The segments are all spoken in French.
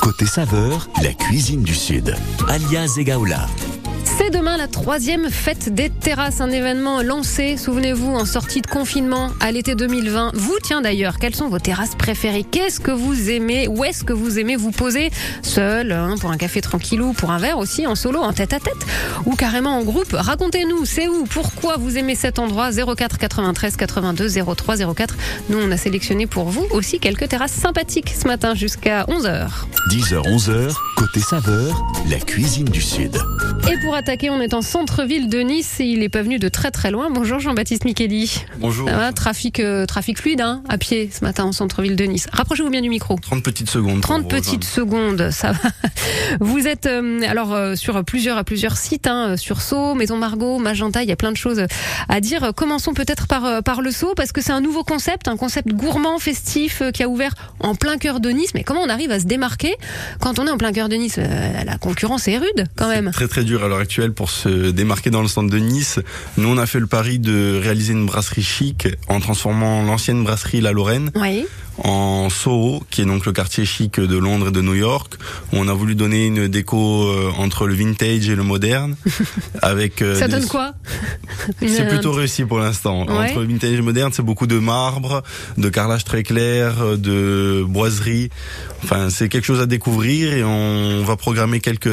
Côté saveur, la cuisine du Sud. Alia Zegaoula. C'est demain la troisième fête des terrasses, un événement lancé, souvenez-vous, en sortie de confinement à l'été 2020. Vous, tiens d'ailleurs, quelles sont vos terrasses préférées? Qu'est-ce que vous aimez? Où est-ce que vous aimez vous poser? Seul, hein, pour un café tranquillou, pour un verre aussi, en solo, en tête-à-tête? Ou carrément en groupe? Racontez-nous, c'est où? Pourquoi vous aimez cet endroit? 04 93 82 03 04. Nous, on a sélectionné pour vous aussi quelques terrasses sympathiques ce matin jusqu'à 11h. 10h, 11h, côté saveur, la cuisine du Sud. Et pour attaquer, on est en centre-ville de Nice et il est pas venu de très très loin. Bonjour Jean-Baptiste Micheli. Bonjour. Va, trafic, euh, trafic fluide hein, à pied ce matin en centre-ville de Nice. Rapprochez-vous bien du micro. 30 petites secondes. 30 petites secondes, ça va. Vous êtes euh, alors euh, sur plusieurs plusieurs sites, hein, sur Sceaux, Maison Margot, Magenta, il y a plein de choses à dire. Commençons peut-être par par le Sceau parce que c'est un nouveau concept, un concept gourmand, festif qui a ouvert en plein cœur de Nice. Mais comment on arrive à se démarquer quand on est en plein cœur de Nice? La concurrence est rude quand même. Très très dur l'heure pour se démarquer dans le centre de Nice. Nous on a fait le pari de réaliser une brasserie chic en transformant l'ancienne brasserie La Lorraine. En Soho, qui est donc le quartier chic de Londres et de New York, où on a voulu donner une déco euh, entre le vintage et le moderne. avec euh, Ça des- donne quoi C'est Une- plutôt réussi pour l'instant. Ouais. Entre le vintage et le moderne, c'est beaucoup de marbre, de carrelage très clair, euh, de boiserie. Enfin, c'est quelque chose à découvrir et on va programmer quelques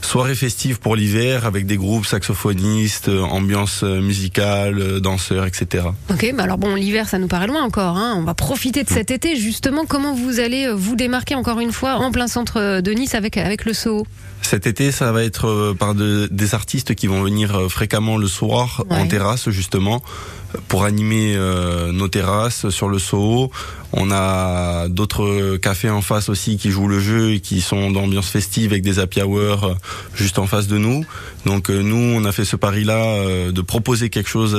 soirées festives pour l'hiver avec des groupes saxophonistes, euh, ambiance euh, musicale, euh, danseurs, etc. Ok, bah alors bon, l'hiver, ça nous paraît loin encore. Hein. On va profiter de cet été, justement. Comment vous allez euh, vous démarquer encore une fois en plein centre euh, de Nice avec, avec le Soho? Cet été, ça va être euh, par de- des artistes qui vont venir fréquemment le soir Ouais. en terrasse justement pour animer euh, nos terrasses sur le Soho. On a d'autres cafés en face aussi qui jouent le jeu et qui sont d'ambiance festive avec des happy hour euh, juste en face de nous. Donc euh, nous, on a fait ce pari-là de proposer quelque chose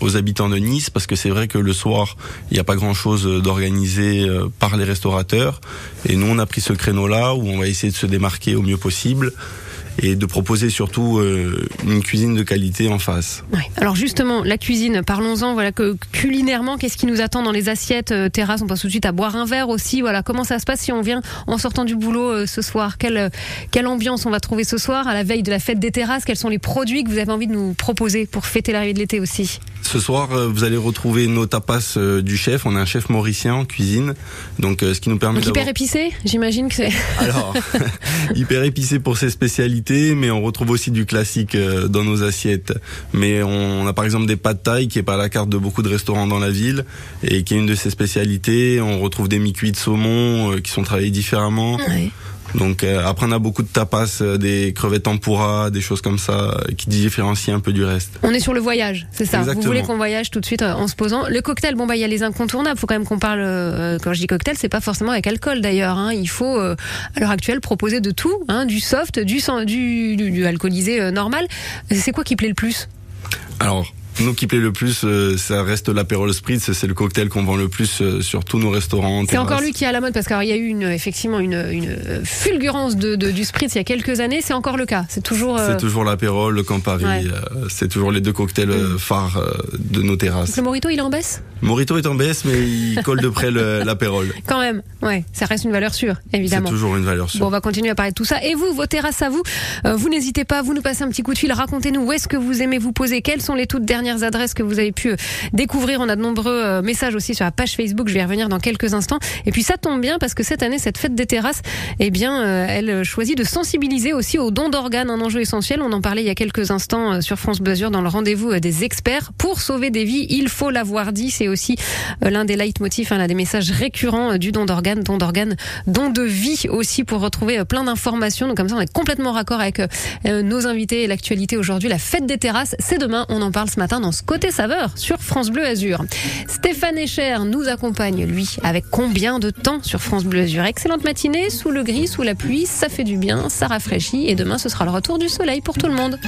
aux habitants de Nice parce que c'est vrai que le soir, il n'y a pas grand-chose d'organisé par les restaurateurs. Et nous, on a pris ce créneau-là où on va essayer de se démarquer au mieux possible et de proposer surtout euh, une cuisine de qualité en face. Ouais. Alors justement, la cuisine, parlons-en. Voilà que culinairement, qu'est-ce qui nous attend dans les assiettes euh, terrasse On passe tout de suite à boire un verre aussi. Voilà, comment ça se passe si on vient en sortant du boulot euh, ce soir? Quelle, quelle ambiance on va trouver ce soir à la veille de la fête des terrasses? Quels sont les produits que vous avez envie de nous proposer pour fêter l'arrivée de l'été aussi? Ce soir, euh, vous allez retrouver nos tapas euh, du chef. On a un chef mauricien en cuisine, donc euh, ce qui nous permet Donc hyper épicé, j'imagine que c'est. Alors, hyper épicé pour ses spécialités, mais on retrouve aussi du classique dans nos assiettes. Mais on a par exemple des pâtes thaï qui est pas à la carte de beaucoup de restaurants dans la ville et qui est une de ses spécialités. On retrouve des mi-cuits de saumon qui sont travaillés différemment. Ouais. Donc euh, après on a beaucoup de tapas, euh, des crevettes tempura, des choses comme ça euh, qui différencient un peu du reste. On est sur le voyage, c'est ça. Exactement. Vous voulez qu'on voyage tout de suite en se posant. Le cocktail, bon bah il y a les incontournables. Faut quand même qu'on parle. euh, quand je dis cocktail, c'est pas forcément avec alcool d'ailleurs. Hein. Il faut à l'heure actuelle proposer de tout, hein, du soft, du du, du, du alcoolisé normal. C'est quoi qui plaît le plus? Alors nous qui plaît le plus, euh, ça reste l'apérol spritz, c'est le cocktail qu'on vend le plus euh, sur tous nos restaurants. C'est encore lui qui est à la mode parce qu'il y a eu une, effectivement une, une euh, fulgurance de, de- du spritz il y a quelques années. C'est encore le cas. C'est toujours. euh, C'est toujours l'apérole, le Campari, Ouais. c'est toujours les deux cocktails euh, phares de nos terrasses. Le Morito, il est en baisse? Morito est en baisse, mais il colle de près le- l'apérole. Quand même. Ouais, ça reste une valeur sûre, C'est évidemment. toujours une valeur Bon, sûre. on va continuer à parler de tout ça. Et vous, vos terrasses à vous, vous n'hésitez pas, vous nous passez un petit coup de fil, racontez-nous où est-ce que vous aimez vous poser, quelles sont les toutes dernières adresses que vous avez pu euh, découvrir. On a de nombreux euh, messages aussi sur la page Facebook, je vais y revenir dans quelques instants. Et puis ça tombe bien parce que cette année, cette fête des terrasses, eh bien, euh, elle choisit de sensibiliser aussi au don d'organes, un enjeu essentiel. On en parlait il y a quelques instants sur France Bleu Azur dans le rendez-vous des experts. Pour sauver des vies, il faut l'avoir dit. C'est aussi l'un des leitmotifs, hein, l'un des messages récurrents du don d'organes, don d'organes, don de vie aussi pour retrouver plein d'informations. Donc comme ça, on est complètement raccord avec nos invités et l'actualité aujourd'hui. La fête des terrasses, c'est demain. On en parle ce matin dans ce côté saveur sur France Bleu Azur. Stéphane Echer nous accompagne, lui, avec combien de temps sur France Bleu Azur? Excellente matinée, sous le gris, sous la pluie, ça fait du bien, ça rafraîchit et demain ce sera le retour du soleil pour tout le monde.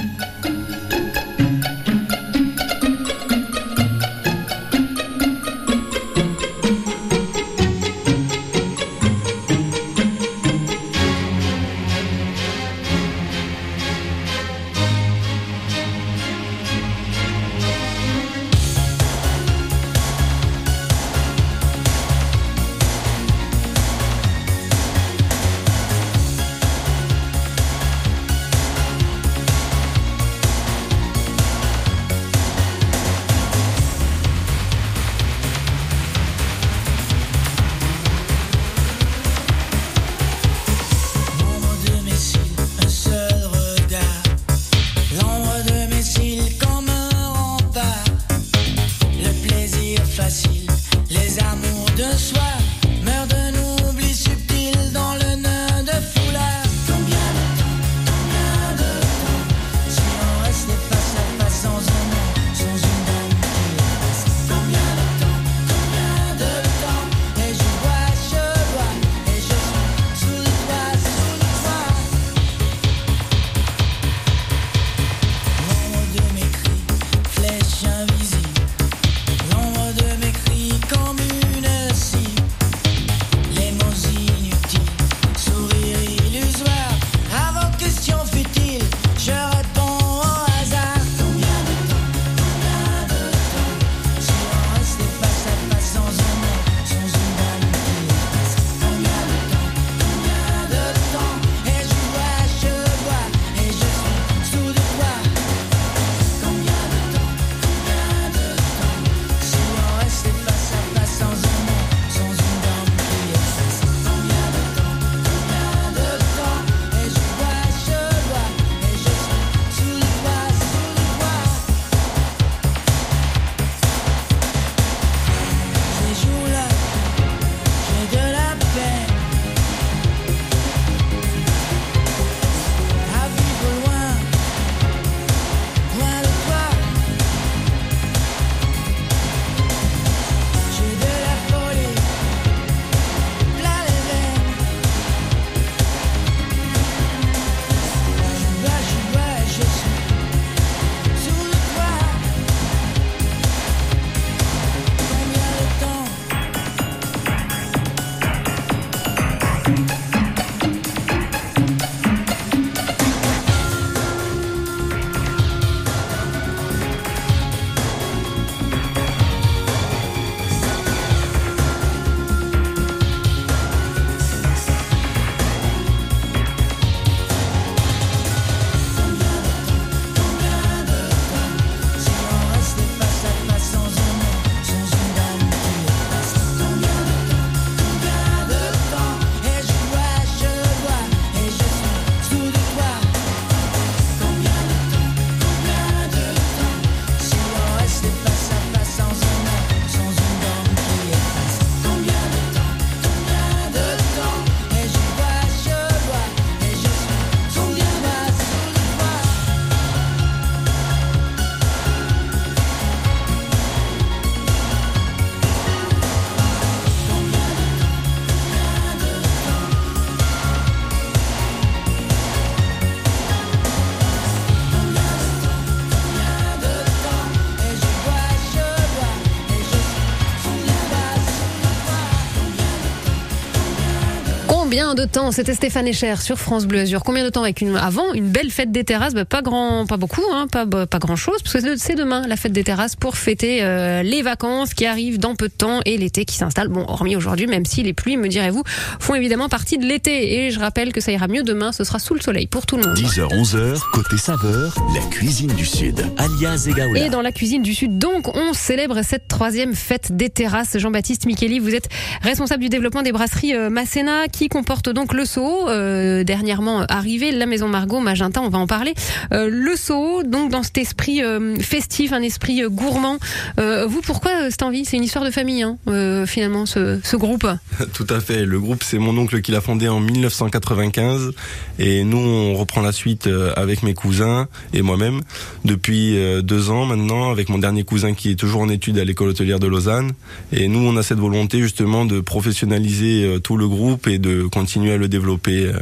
Combien de temps C'était Stéphane Echer sur France Bleu Azur. Combien de temps avec une avant une belle fête des terrasses? Bah, Pas grand, pas beaucoup, hein, pas pas grand chose, parce que c'est demain la fête des terrasses pour fêter euh, les vacances qui arrivent dans peu de temps et l'été qui s'installe. Bon, hormis aujourd'hui, même si les pluies, me direz-vous, font évidemment partie de l'été. Et je rappelle que ça ira mieux demain. Ce sera sous le soleil pour tout le monde. 10h 11h côté saveur, la cuisine du sud. Alias Egaola. Et dans la cuisine du Sud, donc, on célèbre cette troisième fête des terrasses. Jean-Baptiste Micheli, vous êtes responsable du développement des brasseries euh, Masséna, qui comporte donc le Sceau, euh, dernièrement arrivé, la Maison Margot, Magenta, on va en parler. Euh, le Sceau, donc dans cet esprit festif, un esprit gourmand. vous, pourquoi cette envie? C'est une histoire de famille, hein, finalement, ce, ce groupe Tout à fait. Le groupe, c'est mon oncle qui l'a fondé en 1995. Et nous, on reprend la suite avec mes cousins et moi-même depuis deux ans maintenant, avec mon dernier cousin qui est toujours en études à l'école hôtelière de Lausanne. Et nous, on a cette volonté justement de professionnaliser euh, tout le groupe et de continuer à le développer euh,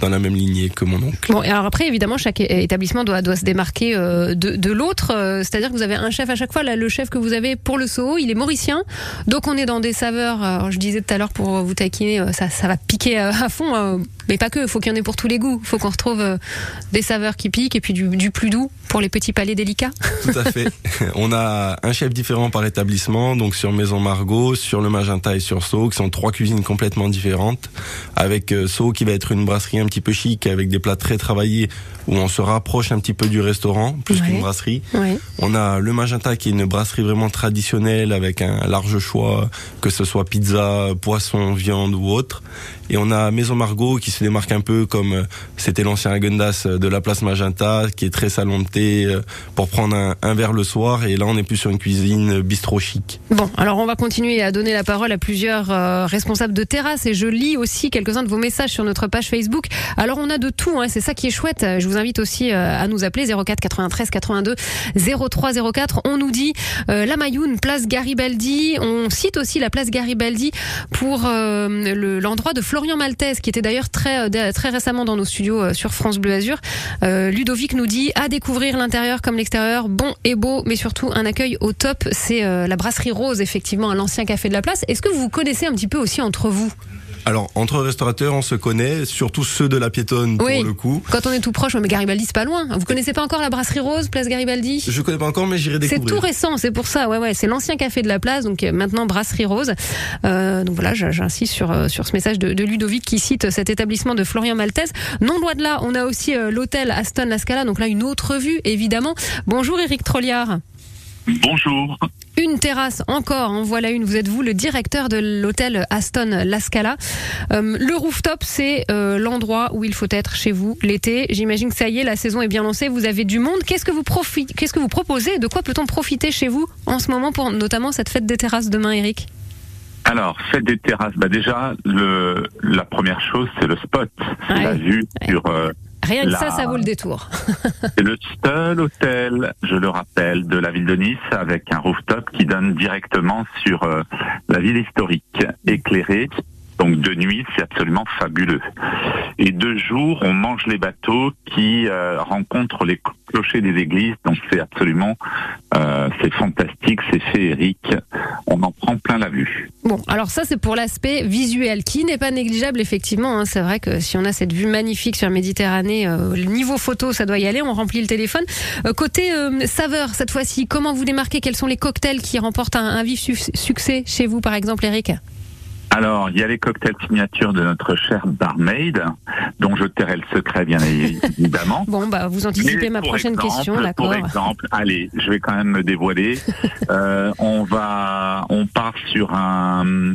dans la même lignée que mon oncle. Bon, et alors après, évidemment, chaque établissement doit, doit se démarquer euh, de, de l'autre. C'est-à-dire que vous avez un chef à chaque fois. Là, le chef que vous avez pour le Soho, il est mauricien. Donc on est dans des saveurs, alors, je disais tout à l'heure pour vous taquiner, ça, ça va piquer à fond. Mais pas que, il faut qu'il y en ait pour tous les goûts. Il faut qu'on retrouve des saveurs qui piquent et puis du, du plus doux pour les petits palais délicats. Tout à fait. On a un chef différent par établissement, donc sur Maison Margot, sur le Magenta et sur Sceaux, qui sont trois cuisines complètement différentes. Avec euh, Sceaux qui va être une brasserie un petit peu chic, avec des plats très travaillés, où on se rapproche un petit peu du restaurant, plus qu'une brasserie. On a le Magenta qui est une brasserie vraiment traditionnelle, avec un large choix, que ce soit pizza, poisson, viande ou autre. Et on a Maison Margot qui se démarque un peu comme euh, c'était l'ancien Agendas de la place Magenta, qui est très salon de thé euh, pour prendre un, un verre le soir. Et là, on est plus sur une cuisine bistrot chic. Bon, alors on va continuer à donner la parole à plusieurs euh, responsables de terrasse et je lis aussi quelques-uns de vos messages sur notre page Facebook. Alors on a de tout, hein, c'est ça qui est chouette. Je vous invite aussi à nous appeler 04 93 82 03 04. On nous dit la Mayoune, place Garibaldi. On cite aussi la place Garibaldi pour l'endroit de Florian Maltese, qui était d'ailleurs très, euh, très récemment dans nos studios euh, sur France Bleu Azur. Euh, Ludovic nous dit à découvrir l'intérieur comme l'extérieur, bon et beau, mais surtout un accueil au top. C'est la brasserie Rose, effectivement, à l'ancien café de la place. Est-ce que vous vous connaissez un petit peu aussi entre vous? Alors, entre restaurateurs, on se connaît, surtout ceux de la piétonne pour le coup. Quand on est tout proche, mais Garibaldi, c'est pas loin. Vous connaissez pas encore la brasserie Rose, place Garibaldi? Je connais pas encore, mais j'irai découvrir. C'est tout récent, c'est pour ça. Ouais, ouais, c'est l'ancien café de la place, donc euh, maintenant brasserie Rose. Euh, donc voilà, j'insiste sur euh, sur ce message de, de, Ludovic qui cite cet établissement de Florian Maltese. Non loin de là, on a aussi l'hôtel Aston La Scala, donc là une autre vue évidemment. Bonjour Eric Trolliard. Bonjour. Une terrasse encore, en voilà une. Vous êtes vous le directeur de l'hôtel Aston La Scala. Euh, le rooftop, c'est euh, l'endroit où il faut être chez vous l'été. J'imagine que ça y est, la saison est bien lancée. Vous avez du monde. Qu'est-ce que vous profitez Qu'est-ce que vous proposez? De quoi peut-on profiter chez vous en ce moment pour notamment cette fête des terrasses demain, Eric? Alors, fête des terrasses, bah déjà, le, la première chose, c'est le spot. la vue sur euh, Rien que ça, ça vaut le détour. C'est le seul hôtel, je le rappelle, de la ville de Nice avec un rooftop qui donne directement sur euh, la ville historique, éclairée. Donc de nuit, c'est absolument fabuleux. Et de jour, on mange les bateaux qui euh, rencontrent les clochers des églises. Donc c'est absolument, euh, c'est fantastique, c'est féerique. On en prend plein la vue. Bon, alors ça c'est pour l'aspect visuel qui n'est pas négligeable effectivement. Hein. C'est vrai que si on a cette vue magnifique sur la Méditerranée, euh, le niveau photo ça doit y aller. On remplit le téléphone. Côté saveur cette fois-ci, comment vous démarquez? Quels sont les cocktails qui remportent un vif succès chez vous par exemple, Eric? Alors, il y a les cocktails signatures de notre chère barmaid, dont je tairai le secret, bien évidemment. bon, bah, vous anticipez ma prochaine question, d'accord. Pour exemple, allez, je vais quand même me dévoiler. euh, on va, on part sur un,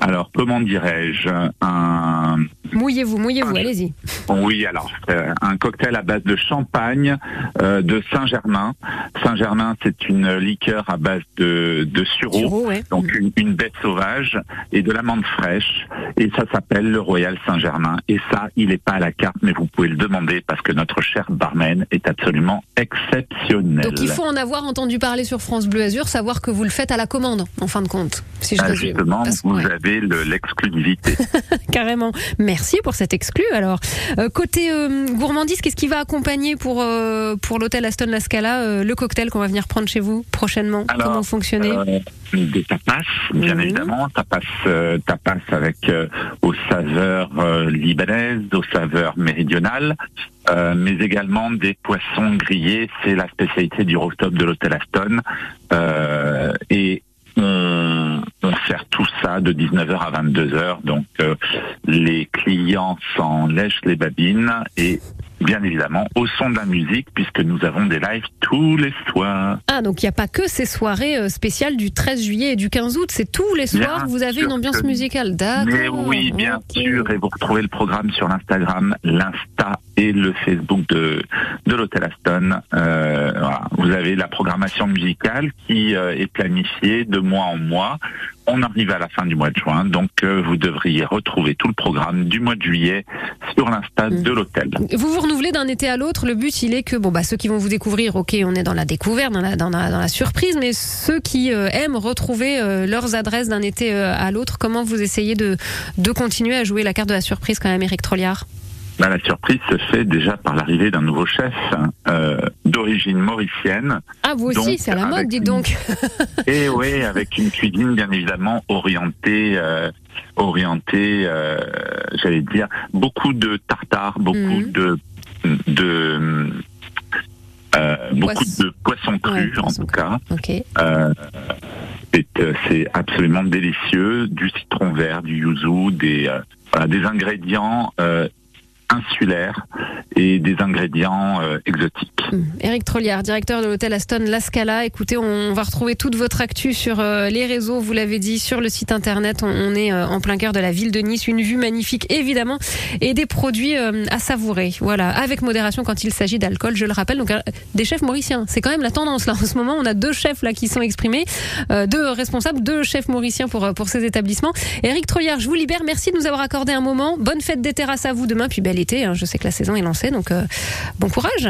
alors, comment dirais-je, un... Mouillez-vous, mouillez-vous, allez-y. Oui, alors, euh, un cocktail à base de champagne euh, de Saint-Germain. Saint-Germain, c'est une liqueur à base de, de sureau, donc une, une bête sauvage, et de l'amande fraîche et ça s'appelle le Royal Saint-Germain. Et ça, il n'est pas à la carte, mais vous pouvez le demander parce que notre cher barman est absolument exceptionnel. Donc il faut en avoir entendu parler sur France Bleu Azur, savoir que vous le faites à la commande, en fin de compte, si je ah, Justement, vous avez l'exclusivité. Carrément. Merci pour cet exclu. Alors, Euh, côté euh, gourmandise, qu'est-ce qui va accompagner pour, euh, pour l'hôtel Aston La Scala euh, le cocktail qu'on va venir prendre chez vous prochainement? Alors, Comment fonctionner? Euh, des tapas, bien Mhm. évidemment, tapas, euh, tapas avec euh, aux saveurs euh, libanaises, aux saveurs méridionales, euh, mais également des poissons grillés. C'est la spécialité du rooftop de l'hôtel Aston. Euh, et on, on sert tout ça de 19h à 22h. Donc euh, les clients s'en lèchent les babines et bien évidemment au son de la musique puisque nous avons des lives tous les soirs. Ah, donc il n'y a pas que ces soirées euh, spéciales du 13 juillet et du 15 août, c'est tous les Bien soirs que vous avez une ambiance que- musicale. D'accord. Mais oui, bien sûr, et vous retrouvez le programme sur l'Instagram, l'Insta et le Facebook de, de l'Hôtel Aston. Euh, voilà. Vous avez la programmation musicale qui euh, est planifiée de mois en mois. On arrive à la fin du mois de juin, donc euh, vous devriez retrouver tout le programme du mois de juillet sur l'Insta Mm. de l'hôtel. Vous vous renouvelez d'un été à l'autre. Le but, il est que bon, bah, ceux qui vont vous découvrir, ok, on est dans la découverte, dans la, dans la, dans la surprise, mais ceux qui euh, aiment retrouver euh, leurs adresses d'un été à l'autre, comment vous essayez de, de continuer à jouer la carte de la surprise quand même, Eric Trolliard Bah, la surprise se fait déjà par l'arrivée d'un nouveau chef euh, d'origine mauricienne. Ah, vous aussi, c'est à la mode, une- donc. Et oui, avec une cuisine bien évidemment orientée, euh, orientée, euh, j'allais dire, beaucoup de tartare, beaucoup Mhm. de, de euh, beaucoup Poisson. de poissons crus Ouais, en poisson tout cas. Ok. Euh, c'est, euh, c'est absolument délicieux, du citron vert, du yuzu, des euh, voilà, des ingrédients euh, insulaires et des ingrédients euh, exotiques. Hum. Eric Trolliard, directeur de l'hôtel Aston La Scala. Écoutez, on va retrouver toute votre actu sur euh, les réseaux, vous l'avez dit, sur le site internet. On, on est euh, en plein cœur de la ville de Nice, une vue magnifique évidemment, et des produits euh, à savourer. Voilà, avec modération quand il s'agit d'alcool, je le rappelle. Donc euh, des chefs mauriciens, c'est quand même la tendance là en ce moment. On a deux chefs là qui sont exprimés, euh, deux responsables, deux chefs mauriciens pour pour ces établissements. Eric Trolliard, je vous libère. Merci de nous avoir accordé un moment. Bonne fête des terrasses à vous demain, puis bel hein. Je sais que la saison est lancée, donc euh, bon courage.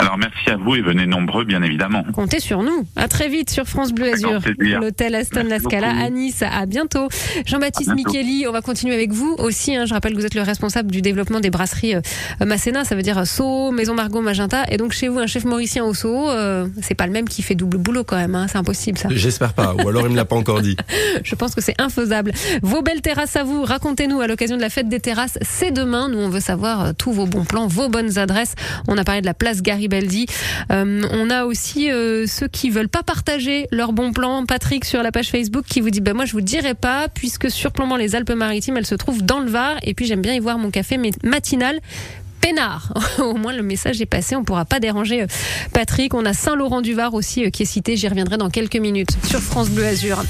Alors merci à vous et venez nombreux bien évidemment. Comptez sur nous. À très vite sur France Bleu Azur. L'hôtel Aston Merci La Scala beaucoup. à Nice. À bientôt. Jean-Baptiste. Micheli, on va continuer avec vous aussi. hein. Je rappelle que vous êtes le responsable du développement des brasseries euh, Masséna. Ça veut dire Sceaux, Maison Margot, Magenta. Et donc chez vous, un chef mauricien au Sceaux, euh, c'est pas le même qui fait double boulot quand même. hein. C'est impossible ça. J'espère pas, ou alors il me l'a pas encore dit. Je pense que c'est infaisable. Vos belles terrasses à vous, racontez-nous à l'occasion de la fête des terrasses. C'est demain. Nous, on veut savoir euh, tous vos bons plans, vos bonnes adresses. On a parlé de la place Garibaldi. Euh, on a aussi euh, ceux qui veulent pas partager leurs bons plans. Patrick sur la page Facebook qui vous dit bah moi je vous dirai pas puisque surplombant les Alpes-Maritimes, elle se trouve dans le Var et puis j'aime bien y voir mon café matinal. Peinard. Au moins le message est passé, on pourra pas déranger euh, Patrick. On a Saint-Laurent-du-Var aussi qui est cité, j'y reviendrai dans quelques minutes sur France Bleu Azur.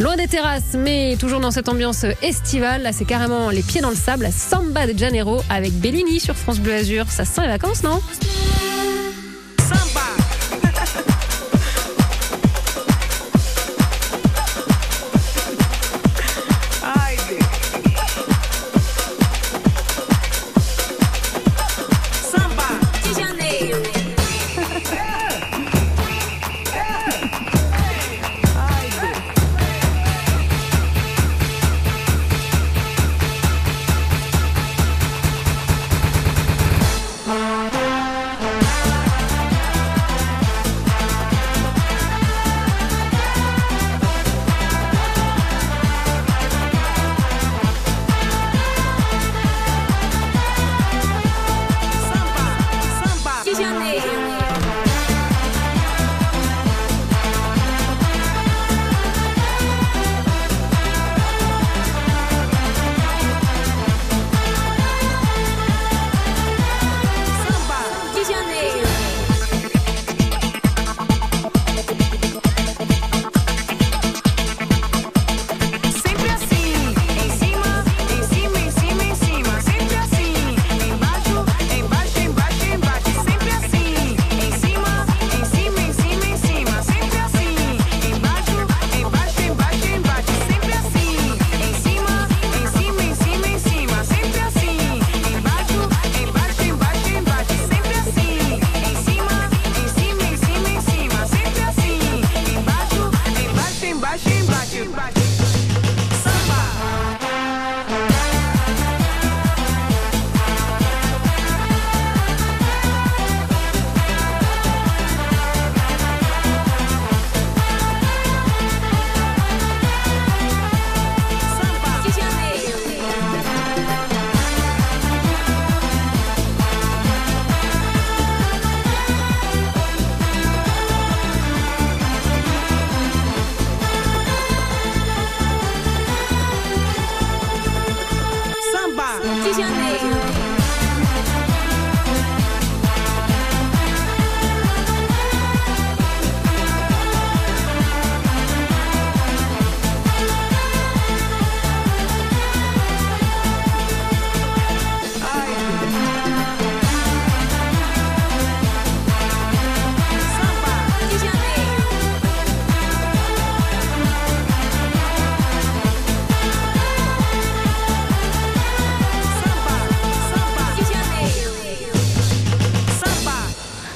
Loin des terrasses, mais toujours dans cette ambiance estivale, là c'est carrément les pieds dans le sable, la Samba de Janeiro avec Bellini sur France Bleu Azur. Ça sent les vacances, non? somebody.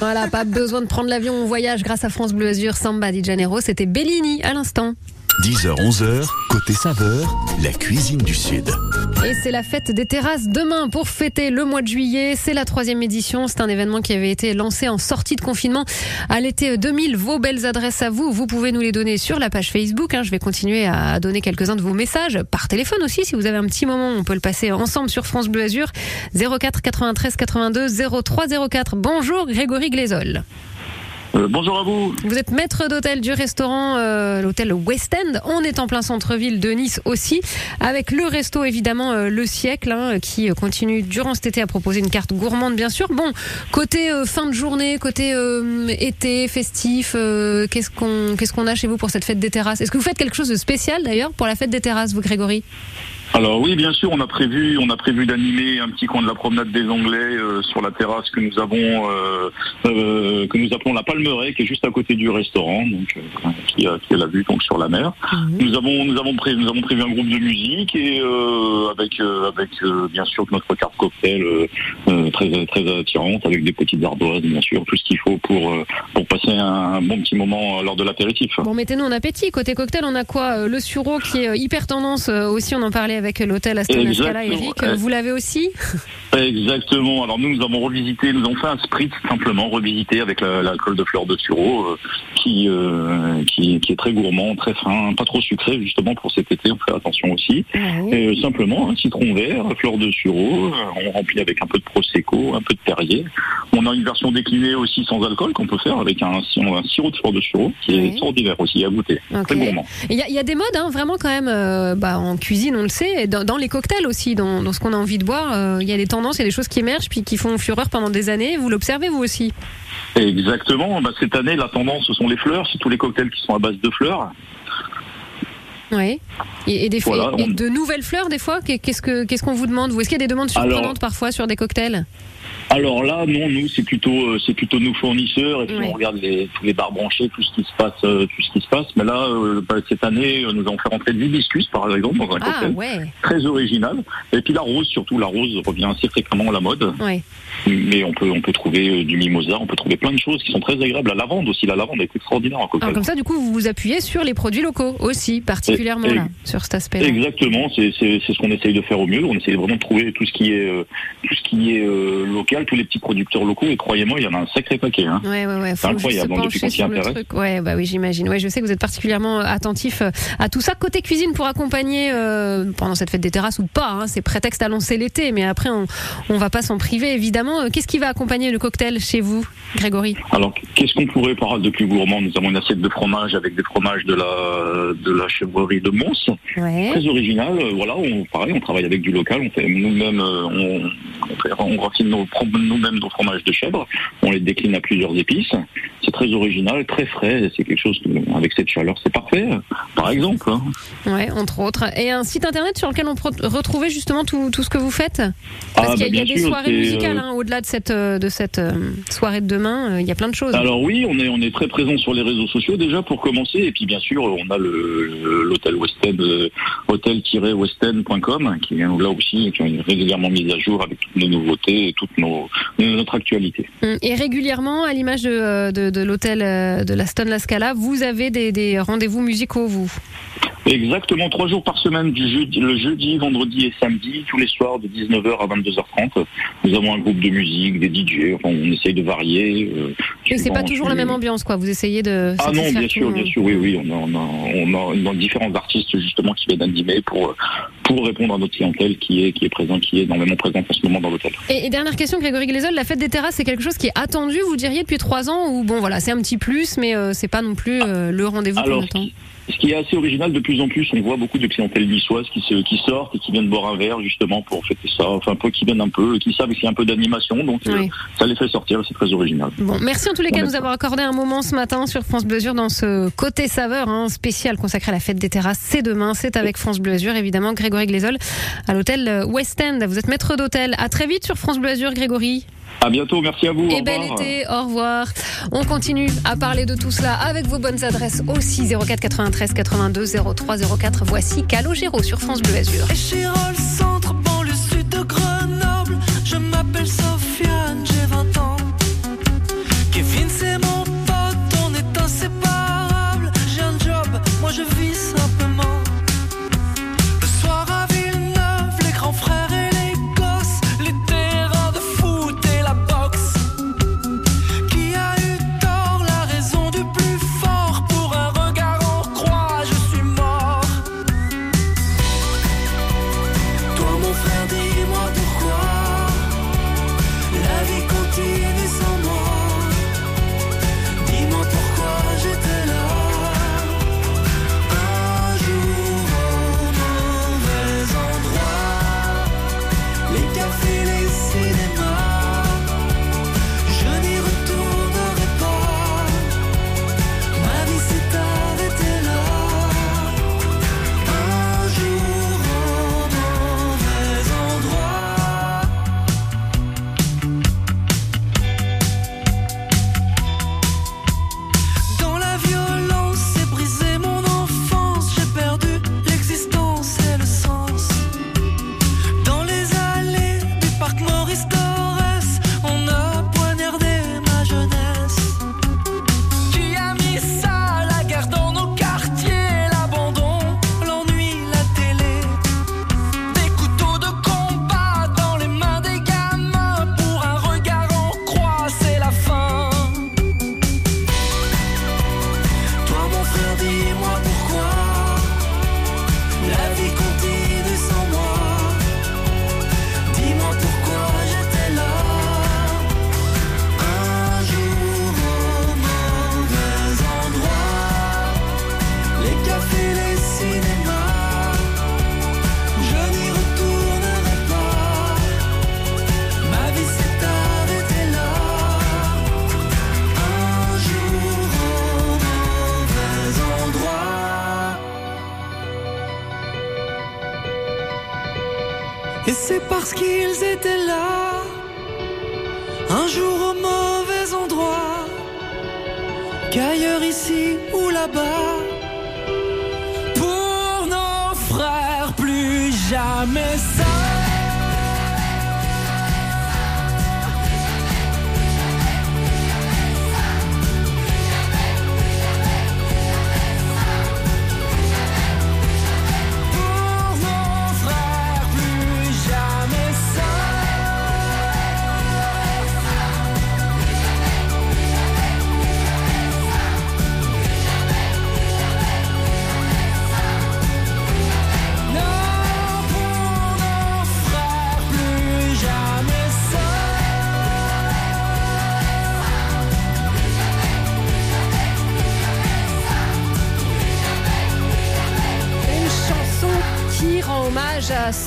Voilà, pas besoin de prendre l'avion, on voyage grâce à France Bleu Azur, Samba di Janeiro. C'était Bellini à l'instant. 10h-11h, côté saveur, la cuisine du Sud. Et c'est la fête des terrasses demain pour fêter le mois de juillet. C'est la troisième édition. C'est un événement qui avait été lancé en sortie de confinement à l'été 2000. Vos belles adresses à vous, vous pouvez nous les donner sur la page Facebook. hein. Je vais continuer à donner quelques-uns de vos messages par téléphone aussi. Si vous avez un petit moment, on peut le passer ensemble sur France Bleu Azur. 04 93 82 03 04. Bonjour Grégory Glézol. Euh, bonjour à vous. Vous êtes maître d'hôtel du restaurant, euh, l'hôtel West End. On est en plein centre-ville de Nice aussi, avec le resto évidemment euh, Le Siècle, hein, qui continue durant cet été à proposer une carte gourmande bien sûr. Bon, côté fin de journée, côté été, festif, qu'est-ce qu'on qu'est-ce qu'on a chez vous pour cette fête des terrasses? Est-ce que vous faites quelque chose de spécial d'ailleurs pour la fête des terrasses, vous Grégory? Alors oui, bien sûr, on a prévu, on a prévu d'animer un petit coin de la promenade des Anglais euh, sur la terrasse que nous avons, euh, euh, que nous appelons la Palmeraie, qui est juste à côté du restaurant, donc qui, a, qui a la vue donc sur la mer. Nous avons, nous avons prévu, nous avons prévu un groupe de musique et avec, avec bien sûr notre carte cocktail très, très attirante, avec des petites ardoises, bien sûr, tout ce qu'il faut pour, pour passer un, bon petit moment lors de l'apéritif. Bon, mettez-nous en appétit. Côté cocktail, on a quoi? Le sureau qui est hyper tendance aussi. On en parlait avec l'hôtel Astana Scala. Exactement, Eric, ouais. vous l'avez aussi Exactement. Alors nous, nous avons revisité, nous avons fait un spritz simplement revisité avec la- l'alcool de fleur de sureau, euh, qui, euh, qui qui est très gourmand, très fin, pas trop sucré justement pour cet été. On fait attention aussi. Et, euh, simplement un citron vert, fleur de sureau. euh, on remplit avec un peu de prosecco, un peu de Perrier. On a une version déclinée aussi sans alcool qu'on peut faire avec un, un sirop de fleur de sureau qui Ouais. est extraordinaire aussi à goûter. Très gourmand. Il y, a- il y a des modes, hein, vraiment quand même, euh, bah, en cuisine, on le sait, et dans, dans les cocktails aussi, dans, dans ce qu'on a envie de boire, euh, il y a des tendances, il y a des choses qui émergent, puis qui font fureur pendant des années. Vous l'observez vous aussi Exactement. Bah, cette année, la tendance, ce sont les fleurs. C'est tous les cocktails qui sont à base de fleurs. Oui. Et, et des Voilà, et on- de nouvelles fleurs des fois. Qu'est- Qu'est-ce que qu'est-ce qu'on vous demande Est-ce qu'il y a des demandes surprenantes Alors- parfois sur des cocktails? Alors là, non, nous, c'est plutôt, euh, c'est plutôt nos fournisseurs. Et puis on regarde les, tous les bars branchés, tout ce qui se passe, euh, tout ce qui se passe. Mais là, euh, bah, cette année, nous avons fait rentrer de l'hibiscus, par exemple, dans un Ah cocktail ouais, très original. Et puis la rose, surtout, la rose revient assez fréquemment à la mode. Mais on peut, on peut trouver du mimosa, on peut trouver plein de choses qui sont très agréables. La lavande aussi, la lavande est extraordinaire en cocktail. Alors comme ça, du coup, vous vous appuyez sur les produits locaux aussi, particulièrement Et- là, sur cet aspect-là. Exactement, c'est ce qu'on essaye de faire au mieux. On essaye vraiment de trouver tout ce qui est tout ce qui est euh, tous les petits producteurs locaux. Et croyez-moi, il y en a un sacré paquet. Hein. Ouais, ouais, ouais. Faut incroyable, hein, depuis qu'on s'y intéresse. truc. Ouais, bah oui, j'imagine. Ouais, je sais que vous êtes particulièrement euh, attentif euh, à tout ça. Côté cuisine, pour accompagner euh, pendant cette fête des terrasses ou pas, hein, c'est prétexte à lancer l'été, mais après, on, on va pas s'en priver, évidemment. Qu'est-ce qui va accompagner le cocktail chez vous, Grégory? Alors, qu'est-ce qu'on pourrait parler de plus gourmand? Nous avons une assiette de fromage avec des fromages de la de la chèvrerie de Mons, Ouais. très original. Voilà, on pareil, on travaille avec du local. On fait nous-mêmes, on, on, on raffine nos, nous-mêmes nos fromages de chèvre. On les décline à plusieurs épices. C'est très original, très frais. C'est quelque chose que, avec cette chaleur, c'est parfait. Par exemple. hein. Ouais, entre autres. Et un site internet sur lequel on peut retrouver justement tout, tout ce que vous faites? Parce Ah, qu'il y a, bah, y a des sûr, soirées musicales, euh, hein, au-delà de cette, euh, de cette euh, soirée de demain, il y a plein de choses. Alors oui, on est on est très présent sur les réseaux sociaux déjà pour commencer et puis bien sûr on a l'hôtel West End hôtel-westend.com qui est là aussi qui est régulièrement mis à jour avec toutes nos nouveautés et toute nos notre actualité. Et régulièrement, à l'image de, euh, de, de l'hôtel euh, de la Stone La Scala, vous avez des, des rendez-vous musicaux, vous? Exactement trois jours par semaine du jeudi, le jeudi, vendredi et samedi, tous les soirs de 19h à 22h30. Nous avons un groupe de musique, des DJ, enfin on essaye de varier. euh, Et c'est pas toujours la même ambiance, quoi. Vous essayez de. Ah non, bien sûr, bien sûr, oui, oui, on a, on a, on a, on a différents artistes justement qui viennent animer pour pour répondre à notre clientèle qui est qui est présent, qui est énormément présente en ce moment dans l'hôtel. Et, et dernière question, Grégory Glazol, la fête des terrasses, c'est quelque chose qui est attendu, vous diriez, depuis trois ans Ou bon, voilà, c'est un petit plus, mais euh, c'est pas non plus euh, le rendez-vous qu'on Alors, ce qui, est assez original, de plus en plus, on voit beaucoup de clientèle niçoise qui, se, qui sortent et qui viennent boire un verre justement pour fêter ça, enfin un peu qui viennent un peu, qui savent qu'il y a un peu d'animation, donc euh, ça les fait sortir, c'est très original. Bon, merci en tous les cas de nous avoir accordé un moment ce matin sur France Bleu dans ce côté saveur hein, spécial consacré à la fête des terrasses. C'est demain, c'est avec France Bleu évidemment, Grégory Glazol à l'hôtel euh, West End. Vous êtes maître d'hôtel. À très vite sur France Bleu Grégory. À bientôt, merci à vous. Et au bel revoir. été, au revoir. On continue à parler de tout cela avec vos bonnes adresses aussi 04 93 82 03 04. Voici Calogero sur France Bleu Azur.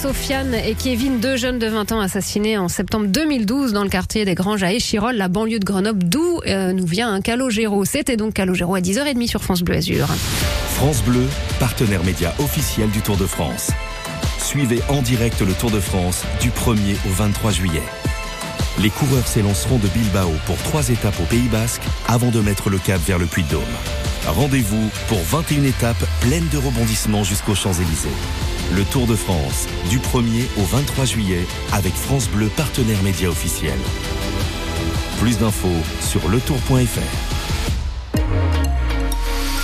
Sofiane et Kevin, deux jeunes de 20 ans assassinés en septembre 2012 dans le quartier des Granges à Échirol, la banlieue de Grenoble, d'où euh, nous vient un Calogero. C'était donc Calogero à 10h30 sur France Bleu Azur. France Bleu, partenaire média officiel du Tour de France. Suivez en direct le Tour de France du 1er au 23 juillet. Les coureurs s'élanceront de Bilbao pour trois étapes au Pays Basque avant de mettre le cap vers le Puy-de-Dôme. Rendez-vous pour 21 étapes pleines de rebondissements jusqu'aux Champs-Élysées. Le Tour de France du 1er au 23 juillet avec France Bleu, partenaire média officiel. Plus d'infos sur letour.fr.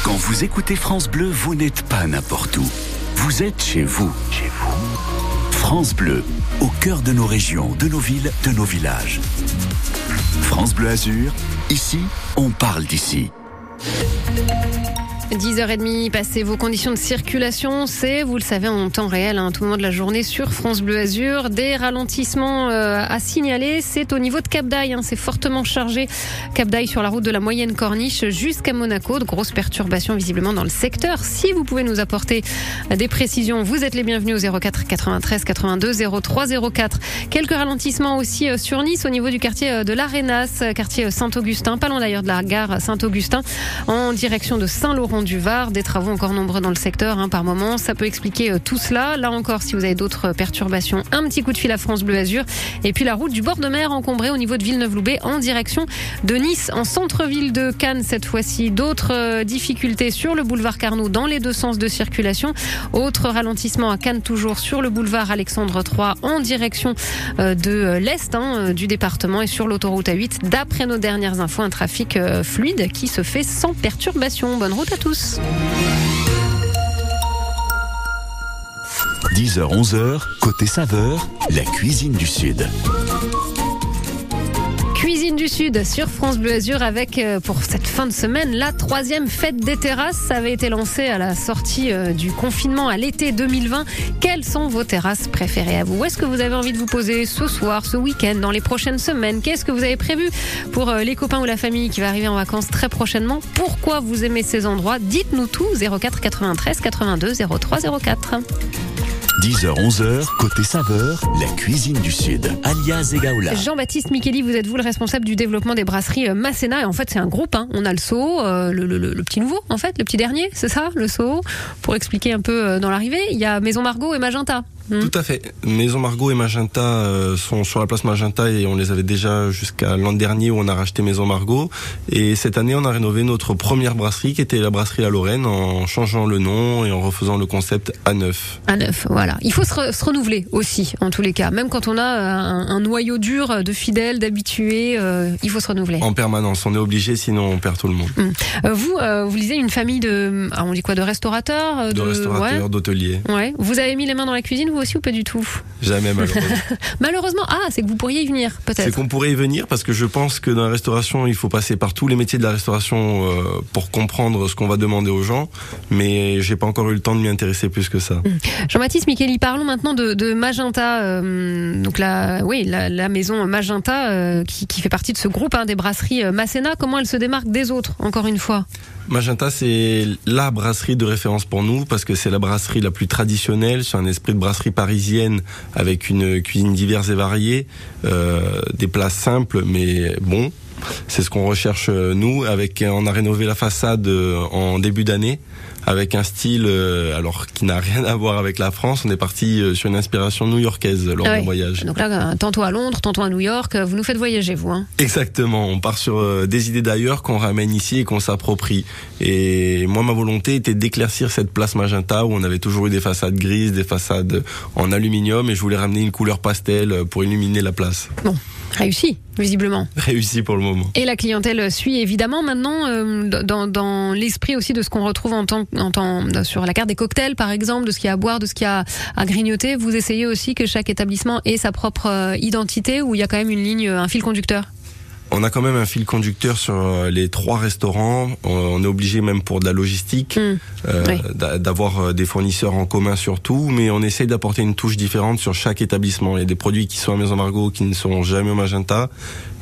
Quand vous écoutez France Bleu, vous n'êtes pas n'importe où. Vous êtes chez vous. Chez vous. France Bleu, au cœur de nos régions, de nos villes, de nos villages. France Bleu Azur, ici, on parle d'ici. 10h30, passez vos conditions de circulation, c'est, vous le savez, en temps réel, hein, tout le moment de la journée sur France Bleu Azur. Des ralentissements euh, à signaler, c'est au niveau de Cap d'Aille, hein, c'est fortement chargé. Cap d'Aille sur la route de la Moyenne Corniche jusqu'à Monaco, de grosses perturbations visiblement dans le secteur. Si vous pouvez nous apporter des précisions, vous êtes les bienvenus au 04 93 82 03 04. Quelques ralentissements aussi euh, sur Nice au niveau du quartier euh, de l'Arenas, quartier Saint-Augustin, pas loin d'ailleurs de la gare Saint-Augustin, en direction de Saint-Laurent du Var. Des travaux encore nombreux dans le secteur hein, par moment. Ça peut expliquer euh, tout cela. Là encore, si vous avez d'autres perturbations, un petit coup de fil à France Bleu Azur. Et puis la route du bord de mer encombrée au niveau de Villeneuve-Loubet en direction de Nice, en centre-ville de Cannes cette fois-ci. D'autres euh, difficultés sur le boulevard Carnot dans les deux sens de circulation. Autre ralentissement à Cannes toujours sur le boulevard Alexandre III en direction euh, de l'est hein, du département et sur l'autoroute A8. D'après nos dernières infos, un trafic fluide qui se fait sans perturbation. Bonne route à tous. 10h-11h, côté saveur, la cuisine du Sud. Du Sud sur France Bleu Azur avec euh, pour cette fin de semaine la troisième fête des terrasses. Ça avait été lancé à la sortie euh, du confinement à l'été 2020. Quelles sont vos terrasses préférées à vous? Où est-ce que vous avez envie de vous poser ce soir, ce week-end, dans les prochaines semaines? Qu'est-ce que vous avez prévu pour euh, les copains ou la famille qui va arriver en vacances très prochainement? Pourquoi vous aimez ces endroits? Dites-nous tout 04 93 82 03 04. 10h-11h, côté saveur, la cuisine du Sud. Alias Egaola. Jean-Baptiste Micheli, vous êtes vous le responsable du développement des brasseries euh, Masséna et en fait c'est un groupe. hein. On a le Soho, euh, le, petit nouveau en fait, le petit dernier, c'est ça, le Soho. Pour expliquer un peu euh, dans l'arrivée, il y a Maison Margot et Magenta. Hmm. Tout à fait. Maison Margot et Magenta euh, sont sur la place Magenta et on les avait déjà jusqu'à l'an dernier où on a racheté Maison Margot. Et cette année, on a rénové notre première brasserie qui était la brasserie La Lorraine en changeant le nom et en refaisant le concept à neuf. À neuf, voilà. Il faut se, re- se renouveler aussi, en tous les cas. Même quand on a euh, un, un noyau dur de fidèles, d'habitués, euh, il faut se renouveler. En permanence, on est obligé, sinon on perd tout le monde. Euh, vous, euh, vous lisez une famille de, ah, on dit quoi, de restaurateurs De restaurateurs, d'hôteliers. Ouais. Vous avez mis les mains dans la cuisine, vous aussi, ou pas du tout Jamais malheureusement. Malheureusement, ah, c'est que vous pourriez y venir, C'est peut-être. qu'on pourrait y venir parce que je pense que dans la restauration, il faut passer par tous les métiers de la restauration euh, pour comprendre ce qu'on va demander aux gens. Mais j'ai pas encore eu le temps de m'y intéresser plus que ça. Jean-Baptiste Micheli, parlons maintenant de, de Magenta, euh, donc la, oui, la, la maison Magenta euh, qui, qui fait partie de ce groupe hein, des brasseries Masséna. Comment elle se démarque des autres, encore une fois? Magenta, c'est la brasserie de référence pour nous parce que c'est la brasserie la plus traditionnelle, c'est un esprit de brasserie parisienne avec une cuisine diverse et variée, euh, des plats simples mais bons. C'est ce qu'on recherche euh, nous. Avec, on a rénové la façade euh, en début d'année avec un style euh, alors qui n'a rien à voir avec la France. On est parti euh, sur une inspiration new-yorkaise lors Ah du ouais. voyage. Donc là, euh, tantôt à Londres, tantôt à New York, vous nous faites voyager, vous. Hein. Exactement, on part sur euh, des idées d'ailleurs qu'on ramène ici et qu'on s'approprie. Et moi, ma volonté était d'éclaircir cette place magenta où on avait toujours eu des façades grises, des façades en aluminium, et je voulais ramener une couleur pastel pour illuminer la place. Bon, réussi, visiblement. Réussi pour le moment. Et la clientèle suit évidemment maintenant euh, dans, dans l'esprit aussi de ce qu'on retrouve en tant, en tant, sur la carte des cocktails par exemple, de ce qu'il y a à boire, de ce qu'il y a à grignoter. Vous essayez aussi que chaque établissement ait sa propre euh, identité ou il y a quand même une ligne, un fil conducteur? On a quand même un fil conducteur sur euh, les trois restaurants. On- On est obligé même pour de la logistique Hmm. euh, Oui. d'avoir euh, des fournisseurs en commun surtout, mais on essaye d'apporter une touche différente sur chaque établissement. Il y a des produits qui sont à Maison Margot qui ne seront jamais au Magenta,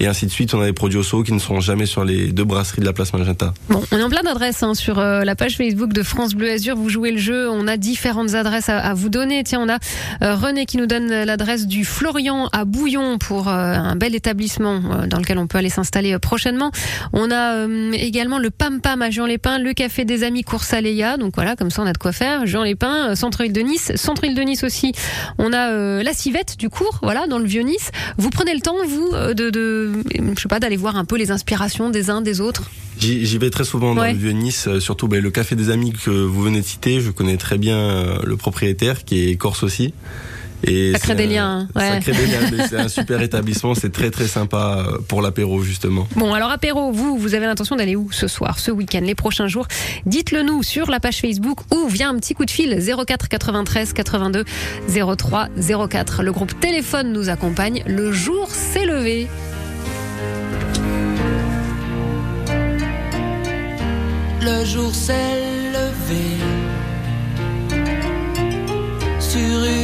et ainsi de suite. On a des produits au Sceau qui ne seront jamais sur les deux brasseries de la place Magenta. Bon, on est en plein d'adresses hein, sur euh, la page Facebook de France Bleu Azur. Vous jouez le jeu, on a différentes adresses à, à vous donner. Tiens, on a euh, René qui nous donne l'adresse du Florian à Bouillon pour euh, un bel établissement euh, dans lequel on peut aller s'installer euh, prochainement. On a euh, également le Pam Pam à Jean-Lépin, le Café des Amis Course. Donc voilà, comme ça on a de quoi faire. Jean-Lépin, euh, centre-ville de Nice, centre-ville de Nice aussi. On a la Civette du cours, voilà, dans le vieux Nice. Vous prenez le temps, vous, de, de je sais pas, d'aller voir un peu les inspirations des uns des autres? J'y vais très souvent dans Ouais. le vieux Nice, surtout ben, le café des amis que vous venez de citer. Je connais très bien le propriétaire qui est corse aussi. Et Ça crée c'est des un- liens. Ouais. Ça crée des liens. mais C'est un super établissement. C'est très très sympa euh, pour l'apéro justement. Bon, alors apéro, vous, vous avez l'intention d'aller où ce soir, ce week-end, les prochains jours? Dites-le nous sur la page Facebook ou via un petit coup de fil 04 93 82 03 04. Le groupe Téléphone nous accompagne. Le jour s'est levé. Le jour s'est levé sur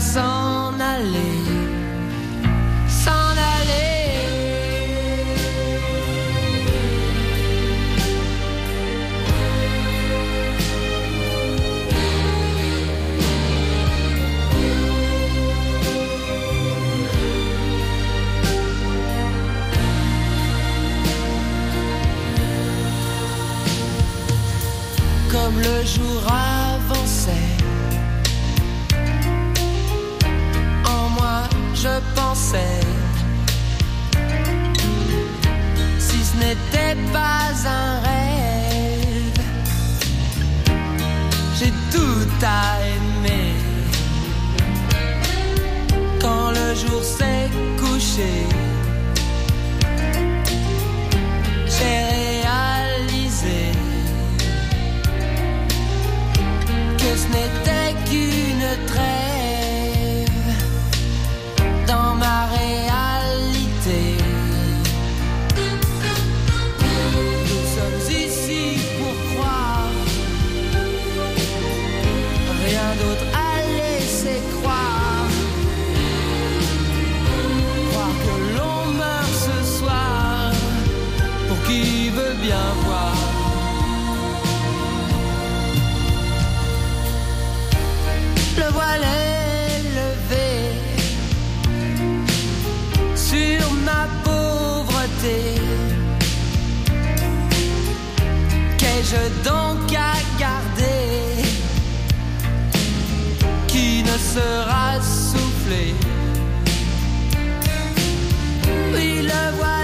s'en aller, s'en aller. Comme le jour pensais, si ce n'était pas un rêve, j'ai tout à aimer. Quand le jour s'est couché, j'ai réalisé que ce n'était qu'une trêve Qu'ai-je donc à garder qui ne sera soufflé? Oui, le voile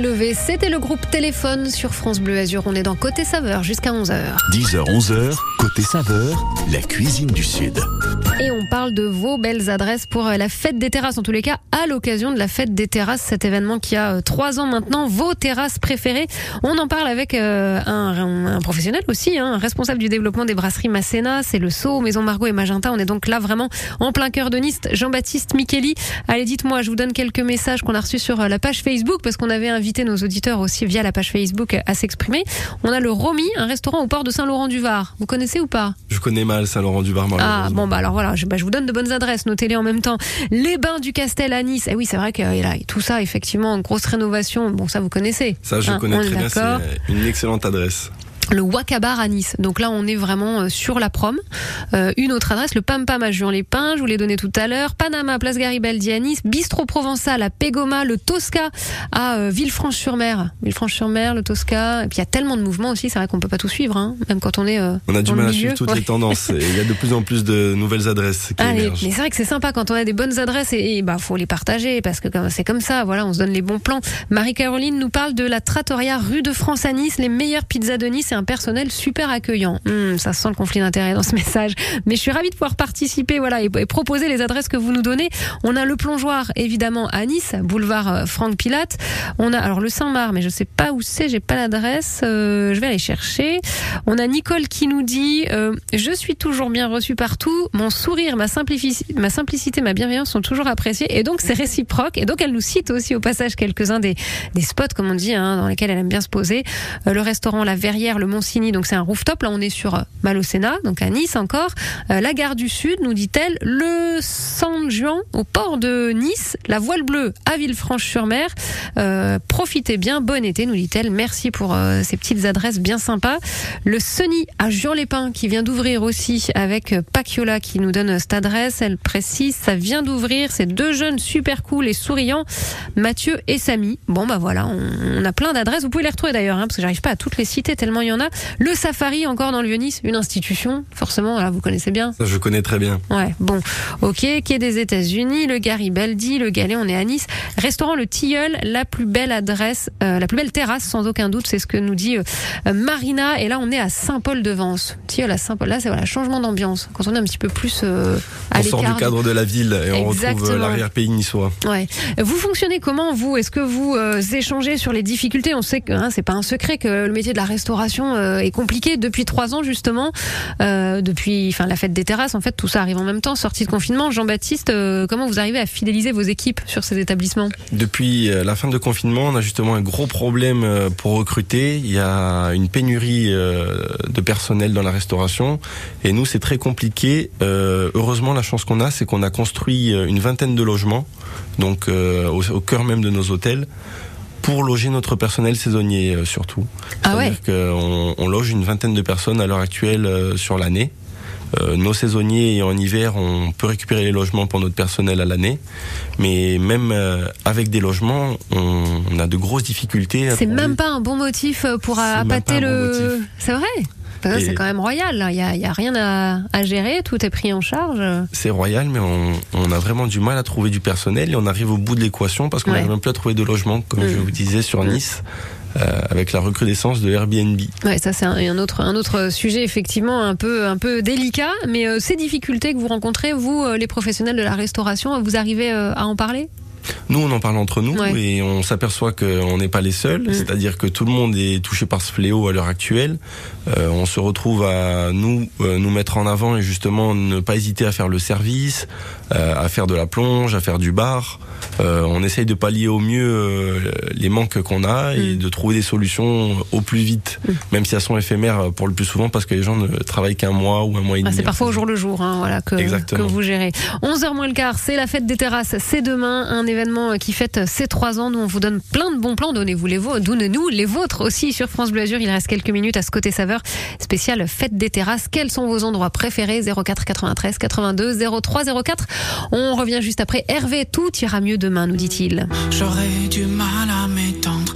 s'est levé, c'était le groupe Téléphone sur France Bleu Azur. On est dans Côté Saveur jusqu'à 11h. 10h, 11h, côté saveur, la cuisine du Sud. Et on parle de vos belles adresses pour euh, la fête des terrasses, en tous les cas à l'occasion de la fête des terrasses, cet événement qui a euh, trois ans maintenant, vos terrasses préférées. On en parle avec euh, un, un professionnel aussi, hein, un responsable du développement des brasseries Masséna, c'est le Sceau, Maison Margot et Magenta. On est donc là vraiment en plein cœur de Nice. Jean-Baptiste Micheli, allez dites-moi, je vous donne quelques messages qu'on a reçus sur la page Facebook parce qu'on avait invité nos auditeurs aussi via la page Facebook à s'exprimer. On a le Romy, un restaurant au port de Saint-Laurent-du-Var. Vous connaissez ou pas? Je connais mal Saint-Laurent-du-Var, ah bon bah alors voilà, je, bah, je vous donne de bonnes adresses, notez-les en même temps. Les bains du Castel à Nice. Et oui, c'est vrai que là, tout ça effectivement grosse rénovation. Bon ça vous connaissez. Ça, je Hein, connais très bien, c'est une excellente adresse. Le Wakabar à Nice. Donc là, on est vraiment euh, sur la prom. Euh, une autre adresse, le Pam Pam à Juan-les-Pins, je vous l'ai donné tout à l'heure. Panama, Place Garibaldi à Nice. Bistro Provençal à Pégoma. Le Tosca à euh, Villefranche-sur-Mer. Villefranche-sur-Mer, le Tosca. Et puis il y a tellement de mouvements aussi, c'est vrai qu'on peut pas tout suivre, hein, même quand on est. euh, On a du mal à suivre toutes Ouais. les tendances. Il y a de plus en plus de nouvelles adresses qui émergent. mais c'est vrai que c'est sympa quand on a des bonnes adresses et, et bah faut les partager parce que c'est comme ça, voilà, on se donne les bons plans. Marie-Caroline nous parle de la trattoria rue de France à Nice, les meilleures pizzas de Nice et personnel super accueillant. Hum, ça sent le conflit d'intérêt dans ce message, mais je suis ravie de pouvoir participer, voilà, et, proposer les adresses que vous nous donnez. On a le plongeoir évidemment à Nice, boulevard euh, Franck Pilate. On a alors le Saint-Marc, mais je sais pas où c'est, j'ai pas l'adresse. euh, je vais aller chercher. On a Nicole qui nous dit euh, Je suis toujours bien reçue partout. Mon sourire, ma, ma simplicité, ma bienveillance sont toujours appréciées. Et donc, c'est réciproque. Et donc, elle nous cite aussi au passage quelques-uns des, des spots, comme on dit, hein, dans lesquels elle aime bien se poser. Le restaurant La Verrière, le Monsigny, donc c'est un rooftop. Là, on est sur euh, Malocena, donc à Nice encore. Euh, la gare du Sud, nous dit-elle. Le San Juan, au port de Nice. La Voile Bleue à Villefranche-sur-Mer. Euh, profitez bien, bon été, nous dit-elle. Merci pour ces petites adresses bien sympas. Le Sunny à Juan-les-Pins qui vient d'ouvrir aussi avec Paciola qui nous donne cette adresse. Elle précise, ça vient d'ouvrir. C'est deux jeunes super cool et souriants, Mathieu et Samy. Bon bah voilà, on, on a plein d'adresses. Vous pouvez les retrouver d'ailleurs, hein, parce que j'arrive pas à toutes les citer tellement il y en a. Le Safari encore dans le Vieux-Nice, une institution. Forcément, là vous connaissez bien. Ça, je connais très bien. Ouais, bon, ok, quai des États-Unis, le Garibaldi, le Galet, on est à Nice. Restaurant Le Tilleul, la plus belle adresse, euh, la plus belle terrasse, sans aucun doute, c'est ce que nous dit euh, Marina. Et là, on est à Saint-Paul-de-Vence. Tilleul à Saint-Paul, là, c'est voilà, changement d'ambiance. Quand on est un petit peu plus euh, à On sort du cadre de la ville et on retrouve Exactement. euh, l'arrière-pays niçois. Ouais. Vous fonctionnez comment vous? Est-ce que vous euh, échangez sur les difficultés? On sait que hein, c'est pas un secret que le métier de la restauration euh, est compliqué depuis trois ans justement, euh, depuis enfin la fête des terrasses. En fait, tout ça arrive en même temps, sortie de confinement. Jean-Baptiste, euh, comment vous arrivez à fidéliser vos équipes sur ces établissements? Depuis la fin de confinement, on a justement un gros problème pour recruter. Il y a une pénurie de personnel dans la restauration et nous c'est très compliqué. Heureusement, la chance qu'on a, c'est qu'on a construit une vingtaine de logements, donc au, au cœur même de nos hôtels. Pour loger notre personnel saisonnier euh, surtout. Ah ouais. C'est-à-dire qu'on on loge une vingtaine de personnes à l'heure actuelle euh, sur l'année. Euh, nos saisonniers et en hiver, on peut récupérer les logements pour notre personnel à l'année, mais même euh, avec des logements, on, on a de grosses difficultés. C'est même pas un bon motif euh, pour appâter bon le. c'est vrai? Et- C'est quand même royal. Il y a, il y a rien à, à gérer. Tout est pris en charge. C'est royal, mais on, on a vraiment du mal à trouver du personnel et on arrive au bout de l'équation parce qu'on Ouais. n'arrive même plus à trouver de logements, comme Mm. je vous disais sur Nice, euh, avec la recrudescence de Airbnb. Ouais, ça c'est un, un autre un autre sujet effectivement un peu un peu délicat, mais euh, ces difficultés que vous rencontrez, vous euh, les professionnels de la restauration, vous arrivez à en parler? Nous, on en parle entre nous Ouais. et on s'aperçoit qu'on n'est pas les seuls. Mm. C'est-à-dire que tout le monde est touché par ce fléau à l'heure actuelle. Euh, on se retrouve à nous euh, nous mettre en avant et justement ne pas hésiter à faire le service, euh, à faire de la plonge, à faire du bar. On essaye de pallier au mieux les manques qu'on a et Mm. de trouver des solutions au plus vite, Mm. même si elles sont éphémères pour le plus souvent parce que les gens ne travaillent qu'un mois ou un mois et Ah, demi. c'est parfois au jour le jour, hein, voilà, que vous gérez. 11h moins le quart, c'est la fête des terrasses. C'est demain, un événement qui fête ses trois ans. Nous, on vous donne plein de bons plans. Donnez-vous les vôtres, donnez-nous les vôtres aussi sur France Bleu Azur. Il reste quelques minutes à ce côté saveur spécial fête des terrasses. Quels sont vos endroits préférés? 04 93 82 03 04. On revient juste après. Hervé, tout ira mieux demain, nous dit-il. J'aurais du mal à m'étendre,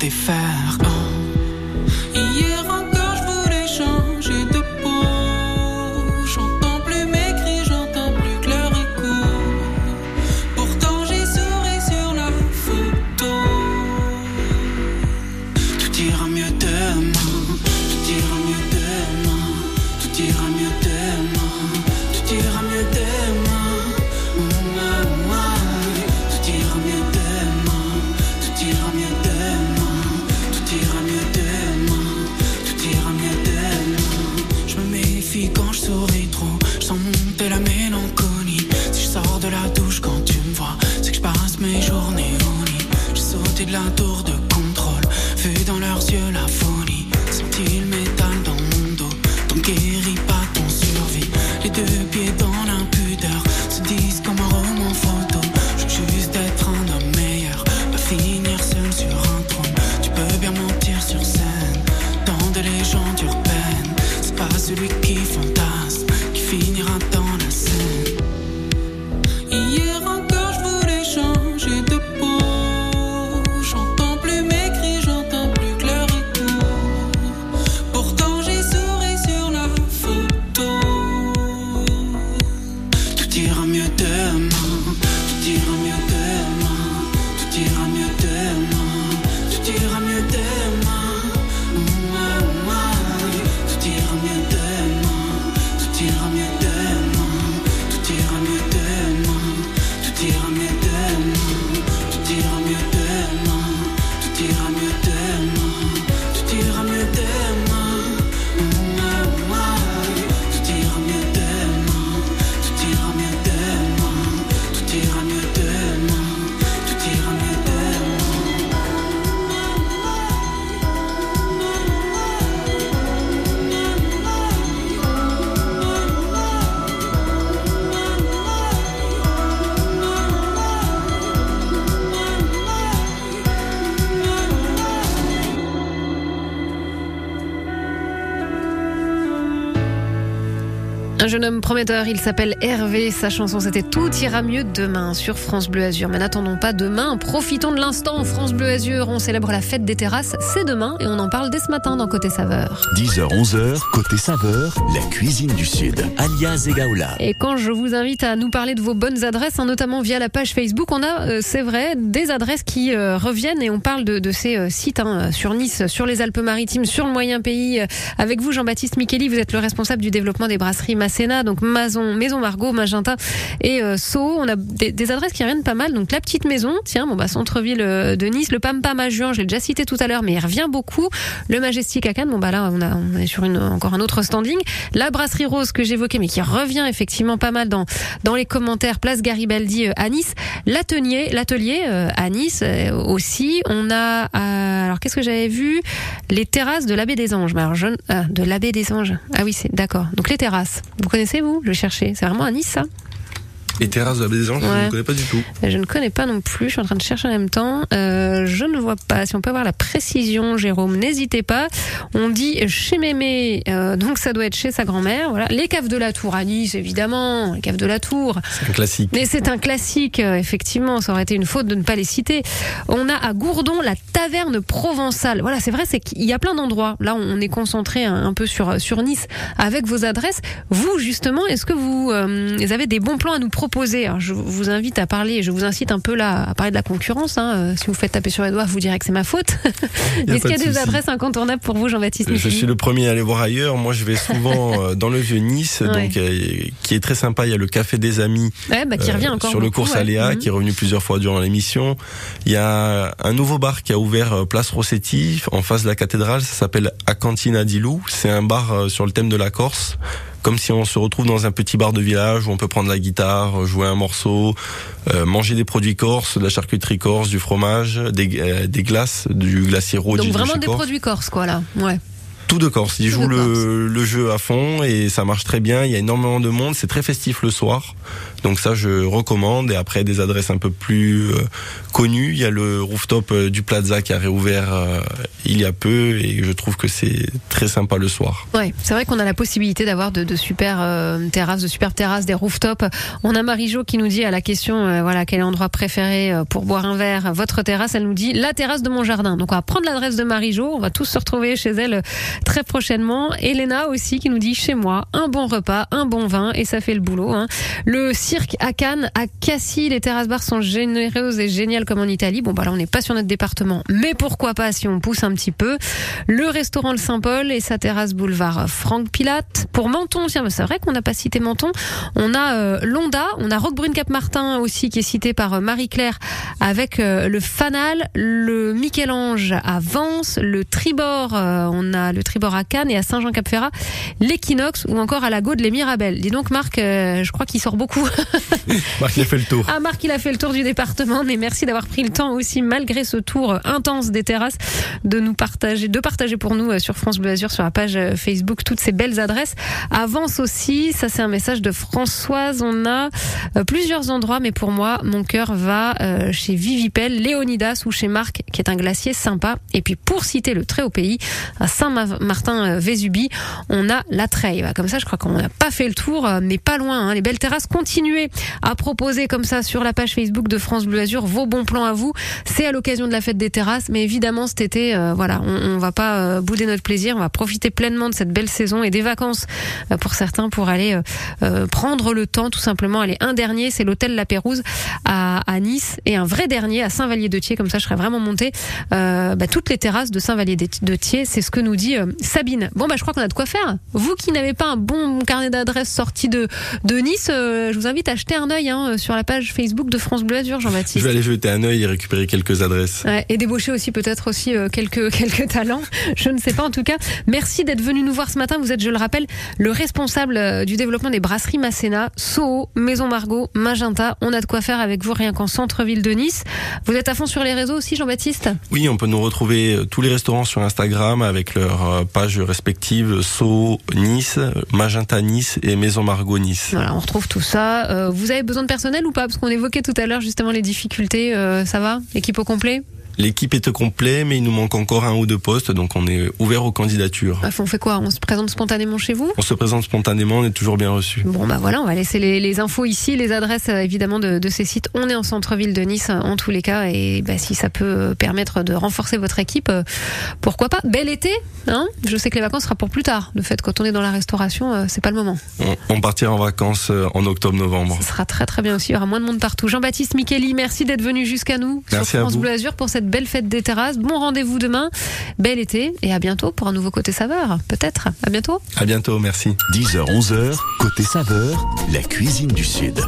j'ai su jeune homme prometteur, il s'appelle Hervé. Sa chanson, c'était Tout ira mieux demain sur France Bleu Azur. Mais n'attendons pas demain. Profitons de l'instant. France Bleu Azur, on célèbre la fête des terrasses. C'est demain et on en parle dès ce matin dans Côté Saveur. 10h, 11h, côté saveur, la cuisine du Sud, alias Egaola. Et quand je vous invite à nous parler de vos bonnes adresses, hein, notamment via la page Facebook, on a, euh, c'est vrai, des adresses qui euh, reviennent et on parle de, de ces euh, sites hein, sur Nice, sur les Alpes-Maritimes, sur le Moyen Pays. Avec vous, Jean-Baptiste Micheli, vous êtes le responsable du développement des brasseries Donc Maison, Margot, Magenta et euh, Sceaux. On a des, adresses qui reviennent pas mal. Donc la petite maison, tiens, bon bah centre-ville euh, de Nice, le Pam Pam à Juin, je l'ai déjà cité tout à l'heure, mais il revient beaucoup. Le Majestic à Cannes, bon bah là on, est sur une, encore un autre standing. La brasserie Rose que j'évoquais, mais qui revient effectivement pas mal dans dans les commentaires. Place Garibaldi euh, à Nice, l'atelier, l'atelier euh, à Nice aussi. On a alors qu'est-ce que j'avais vu? Les terrasses de l'abbé des Anges. Alors ah, de l'abbé des Anges. Ah oui, c'est d'accord. Donc les terrasses. Vous connaissez vous Je chercher? C'est vraiment à Nice ça? Et terrasse de la baie des Anges, je ne connais pas du tout. je ne connais pas non plus, je suis en train de chercher en même temps. Euh, je ne vois pas. Si on peut avoir la précision, Jérôme, n'hésitez pas. On dit chez Mémé, euh, donc ça doit être chez sa grand-mère. Voilà. Les caves de la Tour à Nice, évidemment. Les caves de la Tour. C'est un classique. Mais c'est un classique, euh, effectivement. Ça aurait été une faute de ne pas les citer. On a à Gourdon la taverne provençale. Voilà, c'est vrai, c'est qu'il y a plein d'endroits. Là, on est concentré un, un peu sur, sur Nice avec vos adresses. Vous, justement, est-ce que vous, euh, vous avez des bons plans à nous proposer Alors, je vous invite à parler, je vous incite un peu là à parler de la concurrence. hein. Euh, Si vous faites taper sur les doigts, vous direz que c'est ma faute. Est-ce qu'il y a de des adresses incontournables pour vous, Jean-Baptiste Je Micheli suis le premier à aller voir ailleurs. Moi, je vais souvent euh, dans le vieux Nice, Ouais. donc euh, qui est très sympa. Il y a le café des amis Ouais, bah, qui euh, revient encore sur le cours ouais. Aléa, Mhm. qui est revenu plusieurs fois durant l'émission. Il y a un nouveau bar qui a ouvert euh, place Rossetti, en face de la cathédrale. Ça s'appelle Acantina Dilou. C'est un bar euh, sur le thème de la Corse. Comme si on se retrouve dans un petit bar de village où on peut prendre la guitare, jouer un morceau, euh, manger des produits corses, de la charcuterie corse, du fromage, des, euh, des glaces, du glacier Rodi Donc vraiment des Corse. produits corses, quoi, là. Ouais. Tout de Corse. Ils Tout jouent le, le jeu à fond et ça marche très bien. Il y a énormément de monde. C'est très festif le soir. Donc ça, je recommande. Et après, des adresses un peu plus euh, connues. Il y a le rooftop euh, du Plaza qui a réouvert euh, il y a peu et je trouve que c'est très sympa le soir. Ouais, c'est vrai qu'on a la possibilité d'avoir de, super terrasses, de super terrasses, des rooftops. On a Marie-Jo qui nous dit à la question, voilà, quel est l'endroit préféré pour boire un verre, votre terrasse, elle nous dit la terrasse de mon jardin. Donc on va prendre l'adresse de Marie-Jo, on va tous se retrouver chez elle très prochainement. Elena aussi qui nous dit chez moi, un bon repas, un bon vin et ça fait le boulot. hein. Cirque à Cannes, à Cassis, les terrasses bars sont généreuses et géniales comme en Italie. Bon bah là on n'est pas sur notre département, mais pourquoi pas si on pousse un petit peu. Le restaurant Le Saint-Paul et sa terrasse boulevard Franck Pilate. Pour Menton, tiens, c'est vrai qu'on n'a pas cité Menton. On a euh, Londa, on a Roquebrune Cap Martin aussi qui est cité par euh, Marie-Claire avec euh, le Fanal, le Michel-Ange à Vence, le Tribord, euh, on a le Tribord à Cannes et à Saint-Jean-Cap-Ferrat, l'Equinox ou encore à la Gaude les Mirabelles. Dis donc Marc, euh, je crois qu'il sort beaucoup. Marc, il a fait le tour. Ah Marc, il a fait le tour du département, mais merci d'avoir pris le temps aussi, malgré ce tour intense des terrasses, de nous partager, de partager pour nous euh, sur France Bleu Azur, sur la page euh, Facebook, toutes ces belles adresses. Avance aussi, ça c'est un message de Françoise. On a euh, plusieurs endroits, mais pour moi, mon cœur va chez Vivipel, Léonidas ou chez Marc, qui est un glacier sympa. Et puis pour citer le très haut pays, à Saint-Martin-Vésubie, on a la Treille. Voilà, Comme ça, je crois qu'on n'a pas fait le tour, mais pas loin. hein. Les belles terrasses, à proposer comme ça sur la page Facebook de France Bleu Azur vos bons plans à vous. C'est à l'occasion de la fête des terrasses, mais évidemment cet été, euh, voilà, on, on va pas euh, bouder notre plaisir, on va profiter pleinement de cette belle saison et des vacances euh, pour certains pour aller prendre le temps tout simplement. Allez, un dernier, c'est l'hôtel La Pérouse à, Nice et un vrai dernier à Saint-Vallier-de-Thiers. Comme ça, je serais vraiment montée bah, toutes les terrasses de Saint-Vallier-de-Thiers. C'est ce que nous dit Sabine. Bon, bah, je crois qu'on a de quoi faire. Vous qui n'avez pas un bon carnet d'adresses sorti de, de Nice, je vous invite à jeter un œil hein, sur la page Facebook de France Bleu Azur, Je Jean-Baptiste. vais aller jeter un œil et récupérer quelques adresses. Ouais, et débaucher aussi peut-être aussi euh, quelques quelques talents. Je ne sais pas en tout cas. Merci d'être venu nous voir ce matin. Vous êtes, je le rappelle, le responsable euh, du développement des brasseries Masséna, Soho, Maison Margot, Magenta. On a de quoi faire avec vous rien qu'en centre-ville de Nice. Vous êtes à fond sur les réseaux aussi, Jean-Baptiste? Oui, on peut nous retrouver euh, tous les restaurants sur Instagram avec leurs euh, pages respectives So Nice, Magenta Nice et Maison Margot Nice. Voilà, on retrouve tout ça. Euh, vous avez besoin de personnel ou pas? Parce qu'on évoquait tout à l'heure justement les difficultés. Euh, ça va? Équipe au complet? L'équipe est au complet, mais il nous manque encore un ou deux postes, donc on est ouvert aux candidatures. Bref, On fait quoi? On se présente spontanément chez vous? On se présente spontanément, on est toujours bien reçu. Bon bah voilà, on va laisser les, les infos ici, les adresses euh, évidemment de, de ces sites. On est en centre-ville de Nice euh, en tous les cas et bah, si ça peut euh, permettre de renforcer votre équipe, pourquoi pas? Bel été, hein? Je sais que les vacances sera pour plus tard. Le fait quand on est dans la restauration, c'est pas le moment. On, on partira en vacances en octobre-novembre. Ce sera très très bien aussi. Il y aura moins de monde partout. Jean-Baptiste Micheli, merci d'être venu jusqu'à nous Merci sur à France vous. Bleu Azur pour cette belle fête des terrasses. Bon rendez-vous demain. Bel été et à bientôt pour un nouveau côté saveur. Peut-être. À bientôt. À bientôt, merci. 10h-11h, côté saveur, la cuisine du Sud.